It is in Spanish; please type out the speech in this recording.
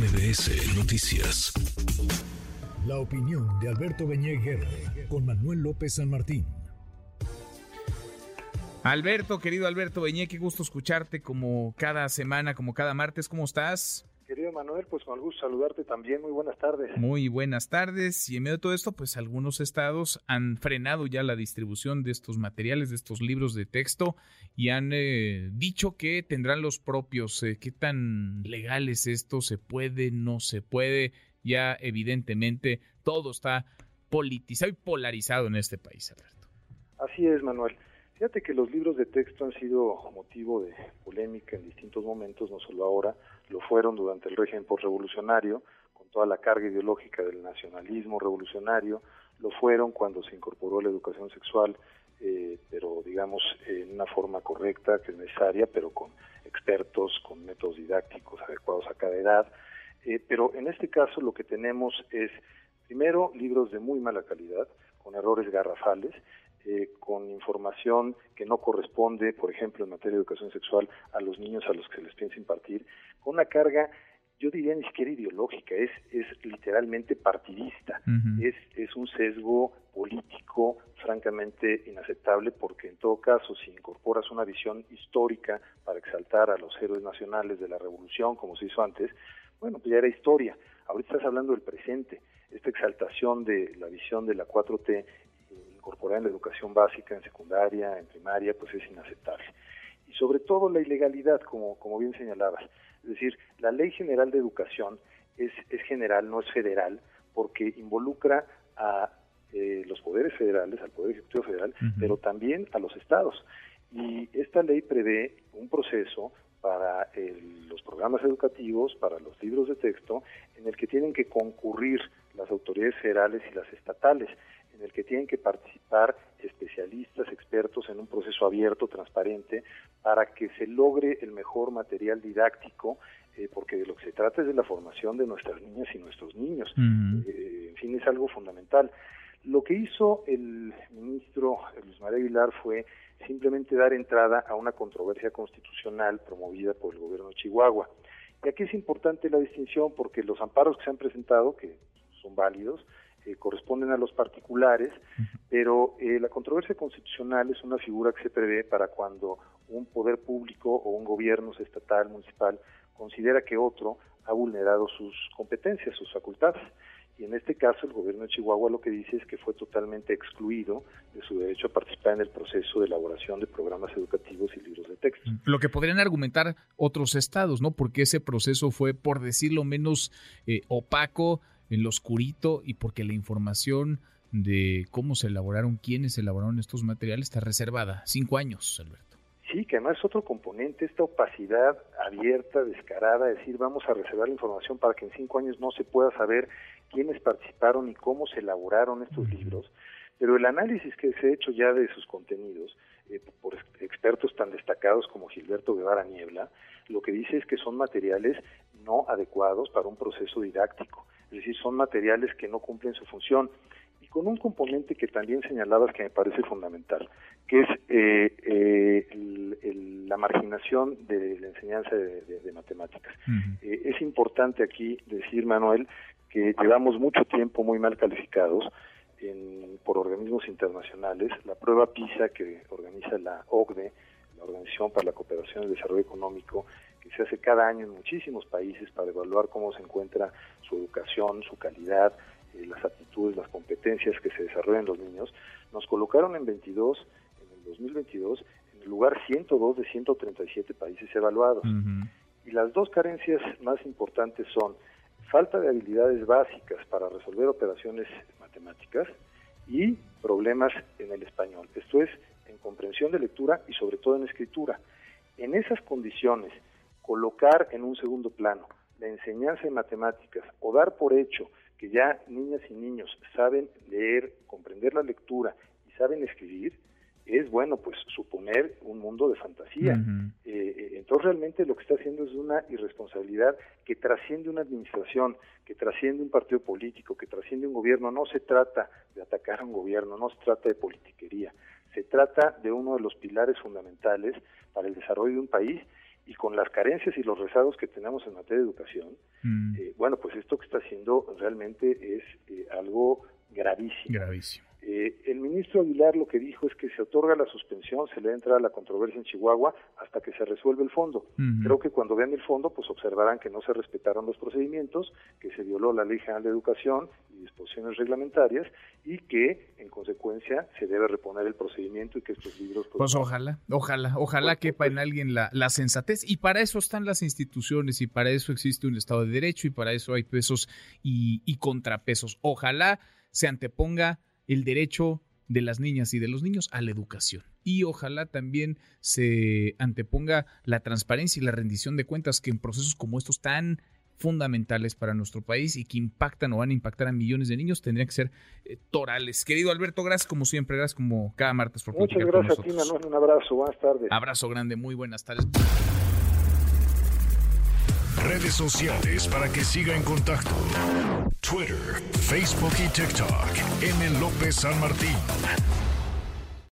MBS Noticias. La opinión de Alberto Beñé con Manuel López San Martín. Alberto, querido Alberto Beñé, qué gusto escucharte como cada semana, como cada martes. ¿Cómo estás? Querido Manuel, pues con gusto saludarte también. Muy buenas tardes. Muy buenas tardes. Y en medio de todo esto, pues algunos estados han frenado ya la distribución de estos materiales, de estos libros de texto, y han eh, dicho que tendrán los propios. Eh, ¿Qué tan legal es esto? ¿Se puede? ¿No se puede? Ya evidentemente todo está politizado y polarizado en este país, Alberto. Así es, Manuel. Fíjate que los libros de texto han sido motivo de polémica en distintos momentos, no solo ahora, lo fueron durante el régimen postrevolucionario, con toda la carga ideológica del nacionalismo revolucionario, lo fueron cuando se incorporó la educación sexual, eh, pero digamos en una forma correcta, que es necesaria, pero con expertos, con métodos didácticos adecuados a cada edad. Eh, pero en este caso lo que tenemos es, primero, libros de muy mala calidad, con errores garrafales, eh, con información que no corresponde, por ejemplo, en materia de educación sexual, a los niños a los que se les piensa impartir, con una carga, yo diría ni siquiera ideológica, es, es literalmente partidista, es, es un sesgo político francamente inaceptable porque en todo caso si incorporas una visión histórica para exaltar a los héroes nacionales de la revolución como se hizo antes, bueno, pues ya era historia. Ahorita estás hablando del presente. Esta exaltación de la visión de la 4T incorporar en la educación básica, en secundaria, en primaria, pues es inaceptable. Y sobre todo la ilegalidad, como, como bien señalabas. Es decir, la Ley General de Educación es, es general, no es federal, porque involucra a eh, los poderes federales, al Poder Ejecutivo Federal, pero también a los estados. Y esta ley prevé un proceso para los programas educativos, para los libros de texto, en el que tienen que concurrir las autoridades federales y las estatales en el que tienen que participar especialistas, expertos en un proceso abierto, transparente, para que se logre el mejor material didáctico, eh, porque de lo que se trata es de la formación de nuestras niñas y nuestros niños. Eh, en fin, es algo fundamental. Lo que hizo el ministro Luis María Aguilar fue simplemente dar entrada a una controversia constitucional promovida por el gobierno de Chihuahua. Y aquí es importante la distinción porque los amparos que se han presentado, que son válidos, eh, corresponden a los particulares, pero eh, la controversia constitucional es una figura que se prevé para cuando un poder público o un gobierno estatal, municipal, considera que otro ha vulnerado sus competencias, sus facultades. Y en este caso el gobierno de Chihuahua lo que dice es que fue totalmente excluido de su derecho a participar en el proceso de elaboración de programas educativos y libros de texto. Lo que podrían argumentar otros estados, ¿no? Porque ese proceso fue, por decirlo menos, eh, opaco, en lo oscurito y porque la información de cómo se elaboraron, quiénes elaboraron estos materiales está reservada. Cinco años, Alberto. Sí, que además es otro componente, esta opacidad abierta, descarada, decir vamos a reservar la información para que en cinco años no se pueda saber quiénes participaron y cómo se elaboraron estos libros. Pero el análisis que se ha hecho ya de sus contenidos eh, por expertos tan destacados como Gilberto Guevara Niebla, lo que dice es que son materiales no adecuados para un proceso didáctico es decir, son materiales que no cumplen su función. Y con un componente que también señalabas que me parece fundamental, que es eh, eh, la marginación de la enseñanza de, matemáticas. Eh, es importante aquí decir, Manuel, que llevamos mucho tiempo muy mal calificados por organismos internacionales. La prueba PISA que organiza la OCDE, la Organización para la Cooperación y el Desarrollo Económico, se hace cada año en muchísimos países para evaluar cómo se encuentra su educación, su calidad, eh, las actitudes, las competencias que se desarrollan los niños, nos colocaron en 22, en el 2022, en el lugar 102 de 137 países evaluados. Y las dos carencias más importantes son falta de habilidades básicas para resolver operaciones matemáticas y problemas en el español. Esto es en comprensión de lectura y sobre todo en escritura. En esas condiciones, colocar en un segundo plano la enseñanza de matemáticas o dar por hecho que ya niñas y niños saben leer, comprender la lectura y saben escribir, es bueno pues suponer un mundo de fantasía. Eh, eh, entonces realmente lo que está haciendo es una irresponsabilidad que trasciende una administración, que trasciende un partido político, que trasciende un gobierno. No se trata de atacar a un gobierno, no se trata de politiquería, se trata de uno de los pilares fundamentales para el desarrollo de un país y con las carencias y los rezagos que tenemos en materia de educación, mm. eh, bueno, pues esto que está haciendo realmente es eh, algo gravísimo. Gravísimo. Eh, el ministro Aguilar lo que dijo es que se otorga la suspensión, se le entra la controversia en Chihuahua hasta que se resuelve el fondo. Creo que cuando vean el fondo, pues observarán que no se respetaron los procedimientos, que se violó la Ley General de Educación y disposiciones reglamentarias y que, en consecuencia, se debe reponer el procedimiento y que estos libros... Pues, pues ojalá, ojalá, ojalá pues, quepa en pues, alguien la, la sensatez y para eso están las instituciones y para eso existe un Estado de Derecho y para eso hay pesos y, y contrapesos. Ojalá se anteponga el derecho de las niñas y de los niños a la educación. Y ojalá también se anteponga la transparencia y la rendición de cuentas que en procesos como estos tan fundamentales para nuestro país y que impactan o van a impactar a millones de niños tendrían que ser eh, torales. Querido Alberto, gracias como siempre, gracias como cada martes por Muchas gracias a ti, Manuel, un abrazo, buenas tardes. Abrazo grande, muy buenas tardes. Redes sociales para que siga en contacto: Twitter, Facebook y TikTok. M. López San Martín.